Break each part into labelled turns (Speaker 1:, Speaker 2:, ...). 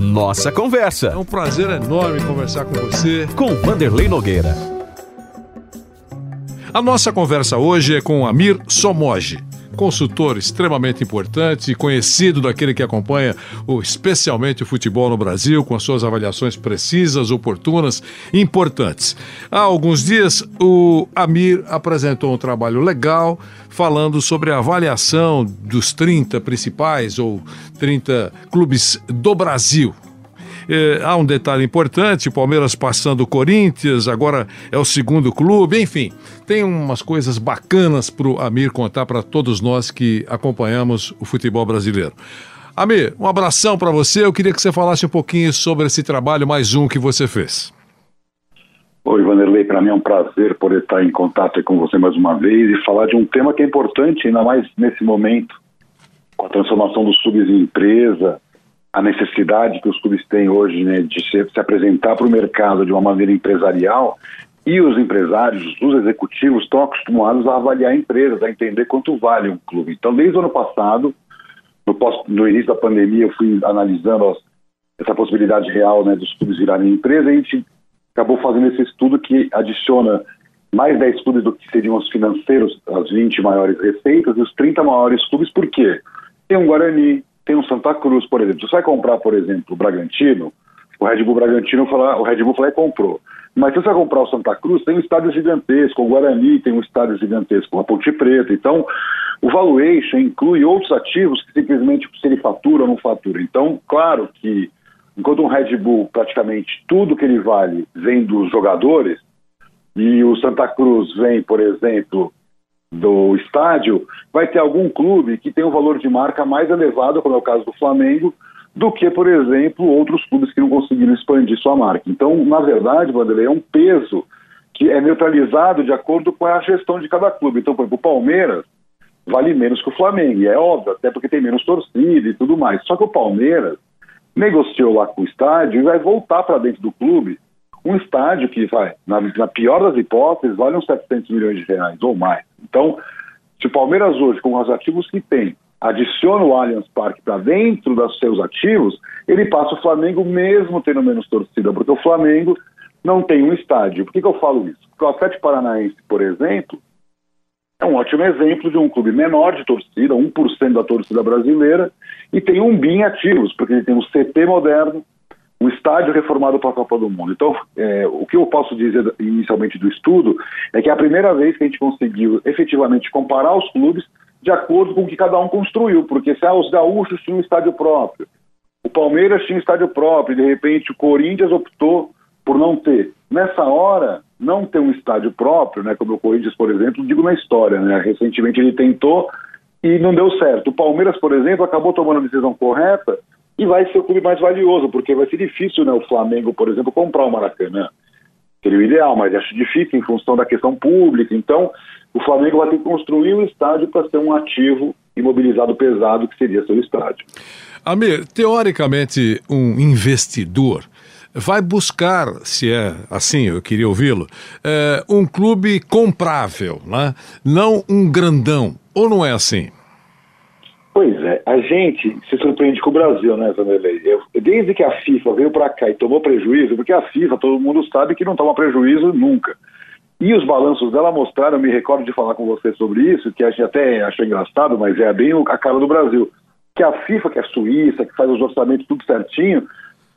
Speaker 1: Nossa Conversa.
Speaker 2: É um prazer enorme conversar com você.
Speaker 1: Com Vanderlei Nogueira.
Speaker 2: A nossa conversa hoje é com Amir Somoji consultor extremamente importante conhecido daquele que acompanha o, especialmente o futebol no Brasil, com as suas avaliações precisas, oportunas e importantes. Há alguns dias, o Amir apresentou um trabalho legal falando sobre a avaliação dos 30 principais ou 30 clubes do Brasil. É, há um detalhe importante: o Palmeiras passando o Corinthians, agora é o segundo clube, enfim, tem umas coisas bacanas para o Amir contar para todos nós que acompanhamos o futebol brasileiro. Amir, um abração para você. Eu queria que você falasse um pouquinho sobre esse trabalho, mais um que você fez.
Speaker 3: Oi, Vanderlei, para mim é um prazer poder estar em contato com você mais uma vez e falar de um tema que é importante, ainda mais nesse momento, com a transformação dos clubes em empresa, a necessidade que os clubes têm hoje né, de se, se apresentar para o mercado de uma maneira empresarial e os empresários, os executivos estão acostumados a avaliar empresas, a entender quanto vale um clube. Então, desde o ano passado, no, pós, no início da pandemia, eu fui analisando as, essa possibilidade real né, dos clubes virarem empresa e a gente acabou fazendo esse estudo que adiciona mais 10 clubes do que seriam os financeiros, as 20 maiores receitas e os 30 maiores clubes, por quê? Tem um Guarani, tem um Santa Cruz, por exemplo. Você vai comprar, por exemplo, o Bragantino, o Red Bull Bragantino fala, o Red Bull falou e comprou. Mas se você comprar o Santa Cruz, tem um estádio gigantesco, o Guarani tem um estádio gigantesco, a Ponte Preta. Então, o valuation inclui outros ativos que simplesmente se ele fatura ou não fatura. Então, claro que enquanto um Red Bull praticamente tudo que ele vale vem dos jogadores, e o Santa Cruz vem, por exemplo, do estádio, vai ter algum clube que tem um valor de marca mais elevado, como é o caso do Flamengo, do que, por exemplo, outros clubes que não conseguiram expandir sua marca. Então, na verdade, Vanderlei, é um peso que é neutralizado de acordo com a gestão de cada clube. Então, por exemplo, o Palmeiras vale menos que o Flamengo, e é óbvio, até porque tem menos torcida e tudo mais. Só que o Palmeiras negociou lá com o estádio e vai voltar para dentro do clube um estádio que vai, na, na, pior das hipóteses, vale uns 700 milhões de reais ou mais. Então, se o Palmeiras hoje, com os ativos que tem, adiciona o Allianz Parque para dentro dos seus ativos, ele passa o Flamengo mesmo tendo menos torcida, porque o Flamengo não tem um estádio. Por que, que eu falo isso? Porque o Atlético Paranaense, por exemplo, é um ótimo exemplo de um clube menor de torcida, 1% da torcida brasileira, e tem um BIM ativos, porque ele tem um CT moderno, um estádio reformado para a Copa do Mundo. Então, é, o que eu posso dizer inicialmente do estudo é que é a primeira vez que a gente conseguiu efetivamente comparar os clubes de acordo com o que cada um construiu, porque se ah, os gaúchos tinham um estádio próprio, o Palmeiras tinha um estádio próprio, de repente o Corinthians optou por não ter. Nessa hora, não ter um estádio próprio, né, como o Corinthians, por exemplo, digo na história, né, recentemente ele tentou e não deu certo. O Palmeiras, por exemplo, acabou tomando a decisão correta e vai ser o clube mais valioso, porque vai ser difícil né, o Flamengo, por exemplo, comprar o Maracanã. Seria o ideal, mas acho difícil em função da questão pública. Então, o Flamengo vai ter que construir um estádio para ser um ativo imobilizado pesado, que seria seu estádio.
Speaker 2: Amir, teoricamente, um investidor vai buscar, se é assim, eu queria ouvi-lo, é, um clube comprável, né? não um grandão. Ou não é assim?
Speaker 3: Pois é, a gente se surpreende com o Brasil, né, Vanderlei? Desde que a FIFA veio para cá e tomou prejuízo, porque a FIFA, todo mundo sabe que não toma prejuízo nunca. E os balanços dela mostraram, me recordo de falar com você sobre isso, que a gente até achou engraçado, mas é bem a cara do Brasil. Que a FIFA, que é suíça, que faz os orçamentos tudo certinho,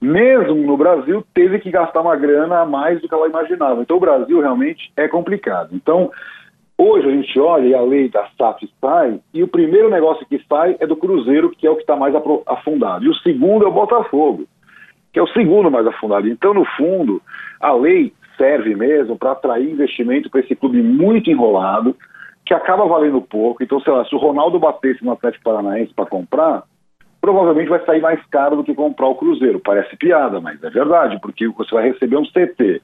Speaker 3: mesmo no Brasil, teve que gastar uma grana a mais do que ela imaginava. Então o Brasil realmente é complicado. Então, Hoje a gente olha e a lei da SAF sai, e o primeiro negócio que sai é do Cruzeiro, que é o que está mais afundado. E o segundo é o Botafogo, que é o segundo mais afundado. Então, no fundo, a lei serve mesmo para atrair investimento para esse clube muito enrolado, que acaba valendo pouco. Então, sei lá, se o Ronaldo batesse no Atlético Paranaense para comprar, provavelmente vai sair mais caro do que comprar o Cruzeiro. Parece piada, mas é verdade, porque você vai receber um CT,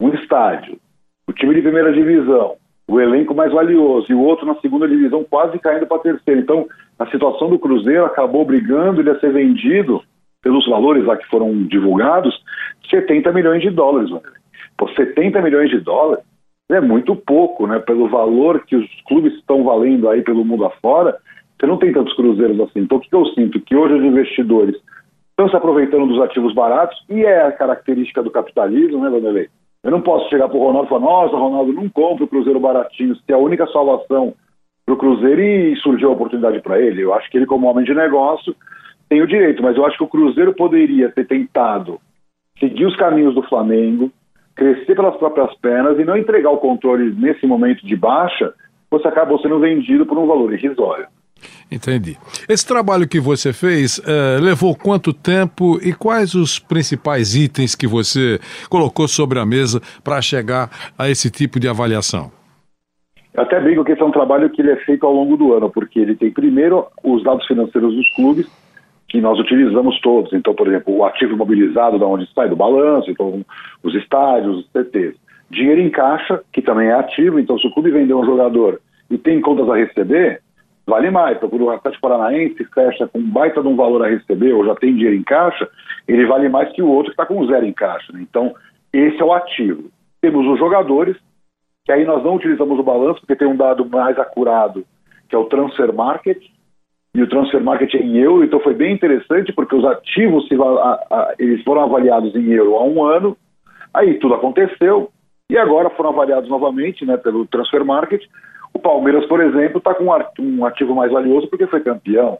Speaker 3: um estádio, o time de primeira divisão, o elenco mais valioso, e o outro na segunda divisão quase caindo para a terceira. Então, a situação do Cruzeiro acabou obrigando ele a ser vendido, pelos valores lá que foram divulgados, 70 milhões de dólares. Por 70 milhões de dólares é muito pouco, né? Pelo valor que os clubes estão valendo aí pelo mundo afora, você não tem tantos cruzeiros assim. Então, o que eu sinto? Que hoje os investidores estão se aproveitando dos ativos baratos, e é a característica do capitalismo, né, Vanderlei? Eu não posso chegar para o Ronaldo e falar, nossa, Ronaldo, não compra o Cruzeiro baratinho, se é a única salvação para o Cruzeiro e surgiu a oportunidade para ele. Eu acho que ele, como homem de negócio, tem o direito, mas eu acho que o Cruzeiro poderia ter tentado seguir os caminhos do Flamengo, crescer pelas próprias pernas e não entregar o controle nesse momento de baixa, você acabou sendo vendido por um valor irrisório.
Speaker 2: Entendi. Esse trabalho que você fez eh, levou quanto tempo e quais os principais itens que você colocou sobre a mesa para chegar a esse tipo de avaliação?
Speaker 3: Eu até brinco que esse é um trabalho que ele é feito ao longo do ano, porque ele tem primeiro os dados financeiros dos clubes, que nós utilizamos todos. Então, por exemplo, o ativo imobilizado da onde sai do balanço, então os estádios, os CTs. Dinheiro em caixa, que também é ativo, então se o clube vender um jogador e tem contas a receber, vale mais. Quando o Atlético Paranaense fecha com um baita de um valor a receber ou já tem dinheiro em caixa, ele vale mais que o outro que está com zero em caixa. Né? Então, esse é o ativo. Temos os jogadores, que aí nós não utilizamos o balanço, porque tem um dado mais acurado, que é o transfer market, e o transfer market é em euro, então foi bem interessante, porque os ativos se, a, a, eles foram avaliados em euro há um ano, aí tudo aconteceu, e agora foram avaliados novamente né, pelo transfer market, o Palmeiras, por exemplo, está com um ativo mais valioso porque foi campeão.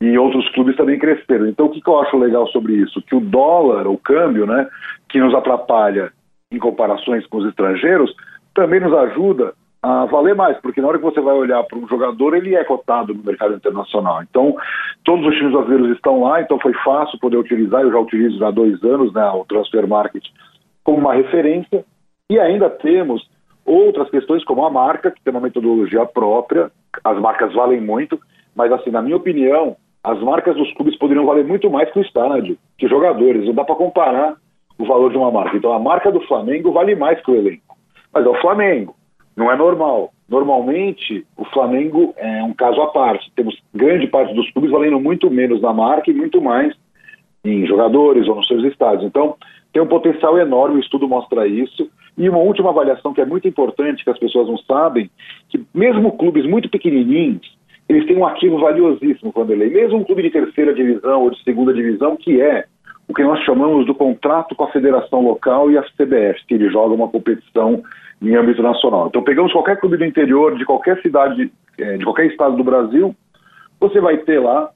Speaker 3: E outros clubes também cresceram. Então, o que, que eu acho legal sobre isso? Que o dólar, o câmbio, né, que nos atrapalha em comparações com os estrangeiros, também nos ajuda a valer mais, porque na hora que você vai olhar para um jogador, ele é cotado no mercado internacional. Então, todos os times brasileiros estão lá, então foi fácil poder utilizar, eu já utilizo há dois anos né, o Transfer Market como uma referência, e ainda temos Outras questões, como a marca, que tem uma metodologia própria, as marcas valem muito, mas, assim, na minha opinião, as marcas dos clubes poderiam valer muito mais que o estádio, que jogadores. Não dá para comparar o valor de uma marca. Então, a marca do Flamengo vale mais que o elenco. Mas é o Flamengo, não é normal. Normalmente, o Flamengo é um caso à parte. Temos grande parte dos clubes valendo muito menos na marca e muito mais em jogadores ou nos seus estádios. Então, tem um potencial enorme, o estudo mostra isso. E uma última avaliação que é muito importante, que as pessoas não sabem, que mesmo clubes muito pequenininhos, eles têm um ativo valiosíssimo, Vanderlei. Mesmo um clube de terceira divisão ou de segunda divisão, que é o que nós chamamos do contrato com a federação local e a CBF, que ele joga uma competição em âmbito nacional. Então, pegamos qualquer clube do interior, de qualquer cidade, eh, de qualquer estado do Brasil, você vai ter lá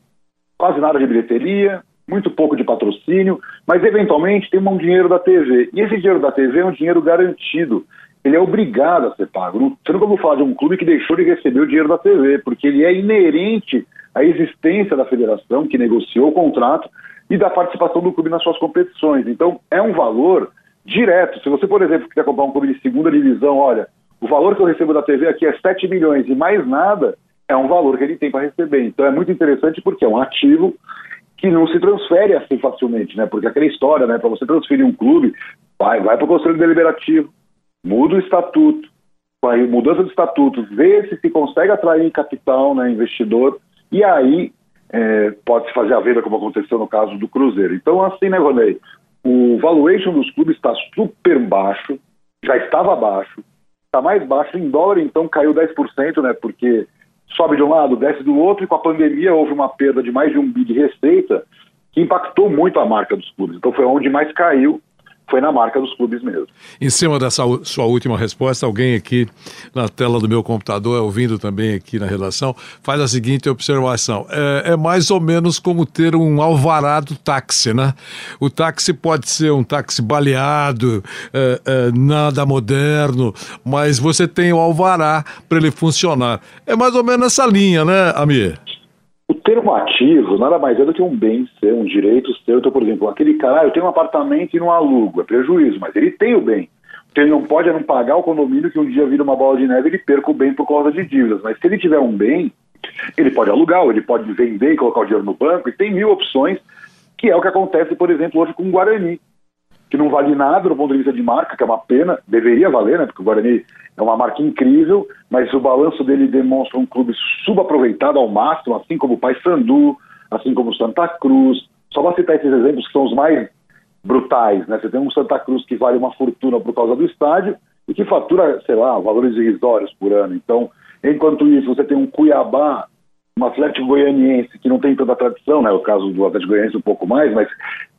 Speaker 3: quase nada de bilheteria, muito pouco de patrocínio, mas eventualmente tem um dinheiro da TV. E esse dinheiro da TV é um dinheiro garantido. Ele é obrigado a ser pago. Você nunca vou falar de um clube que deixou de receber o dinheiro da TV, porque ele é inerente à existência da federação que negociou o contrato e da participação do clube nas suas competições. Então, é um valor direto. Se você, por exemplo, quiser comprar um clube de segunda divisão, olha, o valor que eu recebo da TV aqui é 7 milhões e mais nada, é um valor que ele tem para receber. Então, é muito interessante porque é um ativo que não se transfere assim facilmente, né? Porque aquela história, né? Para você transferir um clube, vai, vai para o Conselho Deliberativo, muda o estatuto, vai, mudança do estatuto, vê se se consegue atrair capital, né? Investidor, e aí é, pode-se fazer a venda, como aconteceu no caso do Cruzeiro. Então, assim, né, Vanei? O valuation dos clubes está super baixo, já estava baixo, está mais baixo em dólar, então caiu 10%, né? Porque sobe de um lado, desce do outro, e com a pandemia houve uma perda de mais de um bi de receita que impactou muito a marca dos clubes. Então foi onde mais caiu foi na marca dos clubes mesmo.
Speaker 2: Em cima dessa sua última resposta, alguém aqui na tela do meu computador, ouvindo também aqui na relação, faz a seguinte observação: é, é mais ou menos como ter um alvará do táxi, né? O táxi pode ser um táxi baleado, é, é, nada moderno, mas você tem o alvará para ele funcionar. É mais ou menos essa linha, né, Amir?
Speaker 3: Termo ativo nada mais é do que um bem seu, um direito seu. Então, por exemplo, aquele cara, ah, eu tenho um apartamento e não alugo, é prejuízo, mas ele tem o bem. Ele não pode não pagar o condomínio que um dia vira uma bola de neve e ele perca o bem por causa de dívidas. Mas se ele tiver um bem, ele pode alugar, ele pode vender e colocar o dinheiro no banco, e tem mil opções, que é o que acontece, por exemplo, hoje com o Guarani que não vale nada do ponto de vista de marca, que é uma pena, deveria valer, né? Porque o Guarani é uma marca incrível, mas o balanço dele demonstra um clube subaproveitado ao máximo, assim como o Paysandu, assim como o Santa Cruz. Só para citar esses exemplos que são os mais brutais, né? Você tem um Santa Cruz que vale uma fortuna por causa do estádio e que fatura, sei lá, valores irrisórios por ano. Então, enquanto isso, você tem um Cuiabá um Atlético Goianiense que não tem tanta tradição, né? O caso do Atlético Goianiense um pouco mais, mas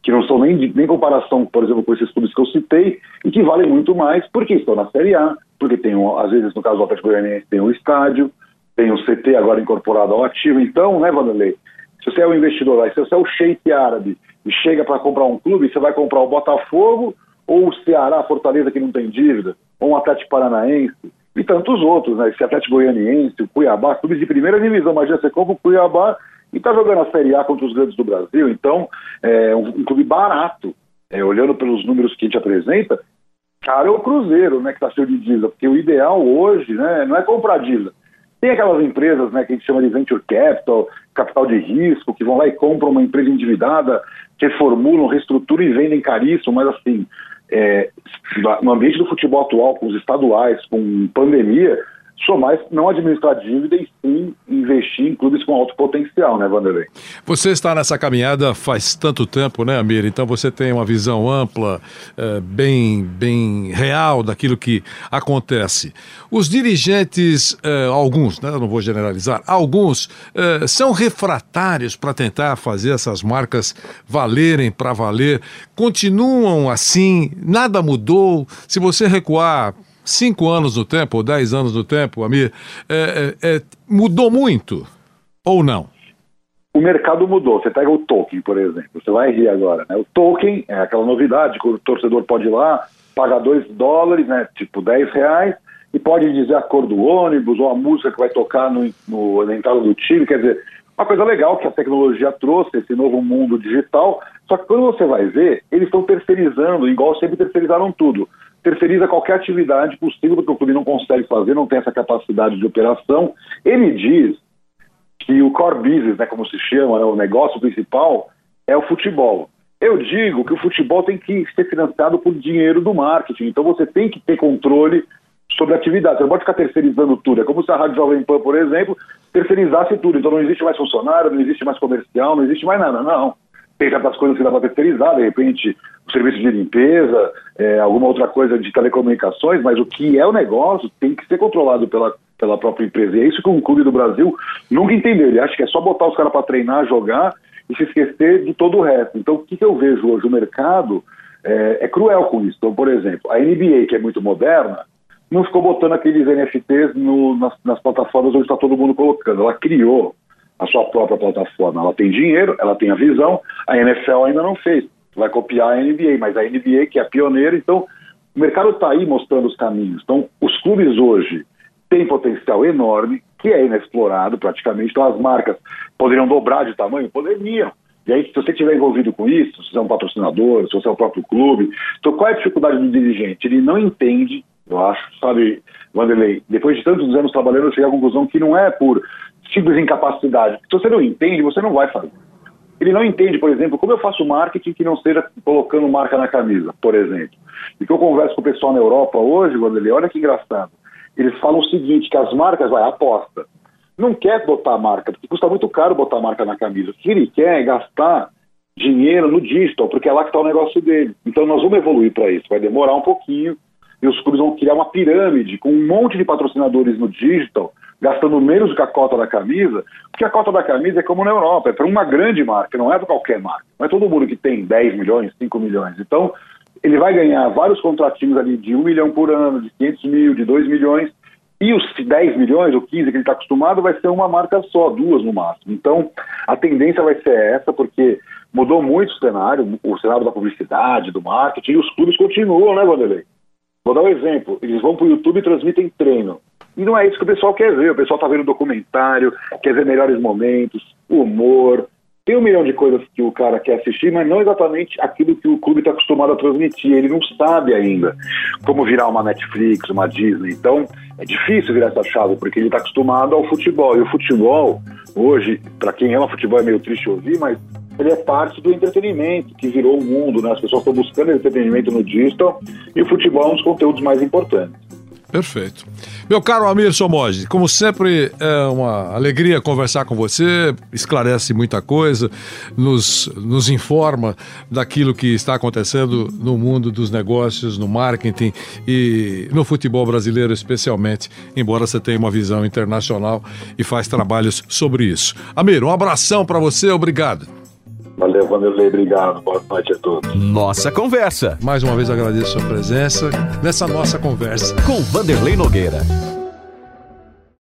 Speaker 3: que não são nem, nem comparação, por exemplo, com esses clubes que eu citei, e que valem muito mais porque estão na Série A, porque tem, às vezes, no caso do Atlético Goianiense, tem um estádio, tem o um CT agora incorporado ao ativo. Então, né, Vanderlei? Se você é um investidor se você é o sheik árabe e chega para comprar um clube, você vai comprar o Botafogo ou o Ceará, Fortaleza, que não tem dívida, ou um Atlético Paranaense, e tantos outros, né? Esse Atlético Goianiense, o Cuiabá, clubes de primeira divisão, já você compra o Cuiabá e está jogando a Série A contra os grandes do Brasil, então é um, um clube barato, é, olhando pelos números que a gente apresenta, cara é o Cruzeiro, né, que está cheio de dívida, porque o ideal hoje, né, não é comprar dívida. Tem aquelas empresas, né, que a gente chama de venture capital, capital de risco, que vão lá e compram uma empresa endividada, reformulam, reestruturam e vendem caríssimo, mas assim, é, no ambiente do futebol atual, com os estaduais, com pandemia, sou mais não administrar dívida e sim investir em clubes com alto potencial, né, Vanderlei?
Speaker 2: Você está nessa caminhada faz tanto tempo, né, Amir? Então você tem uma visão ampla, é, bem, bem real daquilo que acontece. Os dirigentes, é, alguns, né, não vou generalizar, alguns é, são refratários para tentar fazer essas marcas valerem para valer. Continuam assim, nada mudou. Se você recuar cinco anos no tempo, ou dez anos no tempo, Amir, é, é, é, mudou muito ou não?
Speaker 3: O mercado mudou. Você pega o token, por exemplo. Você vai rir agora. Né? O token é aquela novidade que o torcedor pode ir lá, pagar dois dólares, né? tipo 10 reais, e pode dizer a cor do ônibus ou a música que vai tocar no, no, na entrada do time. Quer dizer, uma coisa legal que a tecnologia trouxe, esse novo mundo digital. Só que quando você vai ver, eles estão terceirizando, igual sempre terceirizaram tudo terceiriza qualquer atividade possível que o clube não consegue fazer, não tem essa capacidade de operação. Ele diz que o core business, né, como se chama, né, o negócio principal, é o futebol. Eu digo que o futebol tem que ser financiado por dinheiro do marketing, então você tem que ter controle sobre a atividade. Você não pode ficar terceirizando tudo. É como se a Rádio Jovem Pan, por exemplo, terceirizasse tudo. Então não existe mais funcionário, não existe mais comercial, não existe mais nada. Não tem certas coisas que dá para terceirizar, de repente o serviço de limpeza, é, alguma outra coisa de telecomunicações, mas o que é o negócio tem que ser controlado pela, pela própria empresa. E é isso que um clube do Brasil nunca entendeu. Ele acha que é só botar os caras para treinar, jogar e se esquecer de todo o resto. Então, o que, que eu vejo hoje? O mercado é, é cruel com isso. Então, por exemplo, a NBA, que é muito moderna, não ficou botando aqueles NFTs no, nas, nas plataformas onde está todo mundo colocando. Ela criou a sua própria plataforma. Ela tem dinheiro, ela tem a visão, a NFL ainda não fez. Vai copiar a NBA, mas a NBA, que é pioneira, então o mercado está aí mostrando os caminhos. Então, os clubes hoje têm potencial enorme, que é inexplorado praticamente. Então, as marcas poderiam dobrar de tamanho? Poderiam. E aí, se você estiver envolvido com isso, se você é um patrocinador, se você é o próprio clube, então qual é a dificuldade do dirigente? Ele não entende, eu acho, sabe, Vanderlei, depois de tantos anos trabalhando, eu cheguei à conclusão que não é por simples incapacidade. Se você não entende, você não vai fazer. Ele não entende, por exemplo, como eu faço marketing que não seja colocando marca na camisa, por exemplo. E que eu converso com o pessoal na Europa hoje, Vanderlei, olha que engraçado. Eles falam o seguinte, que as marcas, vai, aposta. Não quer botar marca, porque custa muito caro botar marca na camisa. O que ele quer é gastar dinheiro no digital, porque é lá que está o negócio dele. Então nós vamos evoluir para isso. Vai demorar um pouquinho e os clubes vão criar uma pirâmide com um monte de patrocinadores no digital gastando menos do que a cota da camisa, porque a cota da camisa é como na Europa, é para uma grande marca, não é para qualquer marca. Não é todo mundo que tem 10 milhões, 5 milhões. Então, ele vai ganhar vários contratinhos ali de 1 milhão por ano, de 500 mil, de 2 milhões, e os 10 milhões ou 15 que ele está acostumado vai ser uma marca só, duas no máximo. Então, a tendência vai ser essa, porque mudou muito o cenário, o cenário da publicidade, do marketing, e os clubes continuam, né, Vanderlei? Vou dar um exemplo. Eles vão para o YouTube e transmitem treino. E não é isso que o pessoal quer ver. O pessoal está vendo documentário, quer ver melhores momentos, humor. Tem um milhão de coisas que o cara quer assistir, mas não exatamente aquilo que o clube está acostumado a transmitir. Ele não sabe ainda como virar uma Netflix, uma Disney. Então, é difícil virar essa chave, porque ele está acostumado ao futebol. E o futebol, hoje, para quem ama futebol é meio triste ouvir, mas ele é parte do entretenimento que virou o mundo, né? As pessoas estão buscando entretenimento no digital e o futebol é um dos conteúdos mais importantes.
Speaker 2: Perfeito. Meu caro Amir Somoji, como sempre, é uma alegria conversar com você, esclarece muita coisa, nos, nos informa daquilo que está acontecendo no mundo dos negócios, no marketing e no futebol brasileiro, especialmente, embora você tenha uma visão internacional e faz trabalhos sobre isso. Amir, um abração para você, obrigado.
Speaker 3: Valeu, Vanderlei, obrigado. Boa noite a todos.
Speaker 1: Nossa Conversa.
Speaker 2: Mais uma vez agradeço a sua presença nessa nossa conversa.
Speaker 1: Com Vanderlei Nogueira.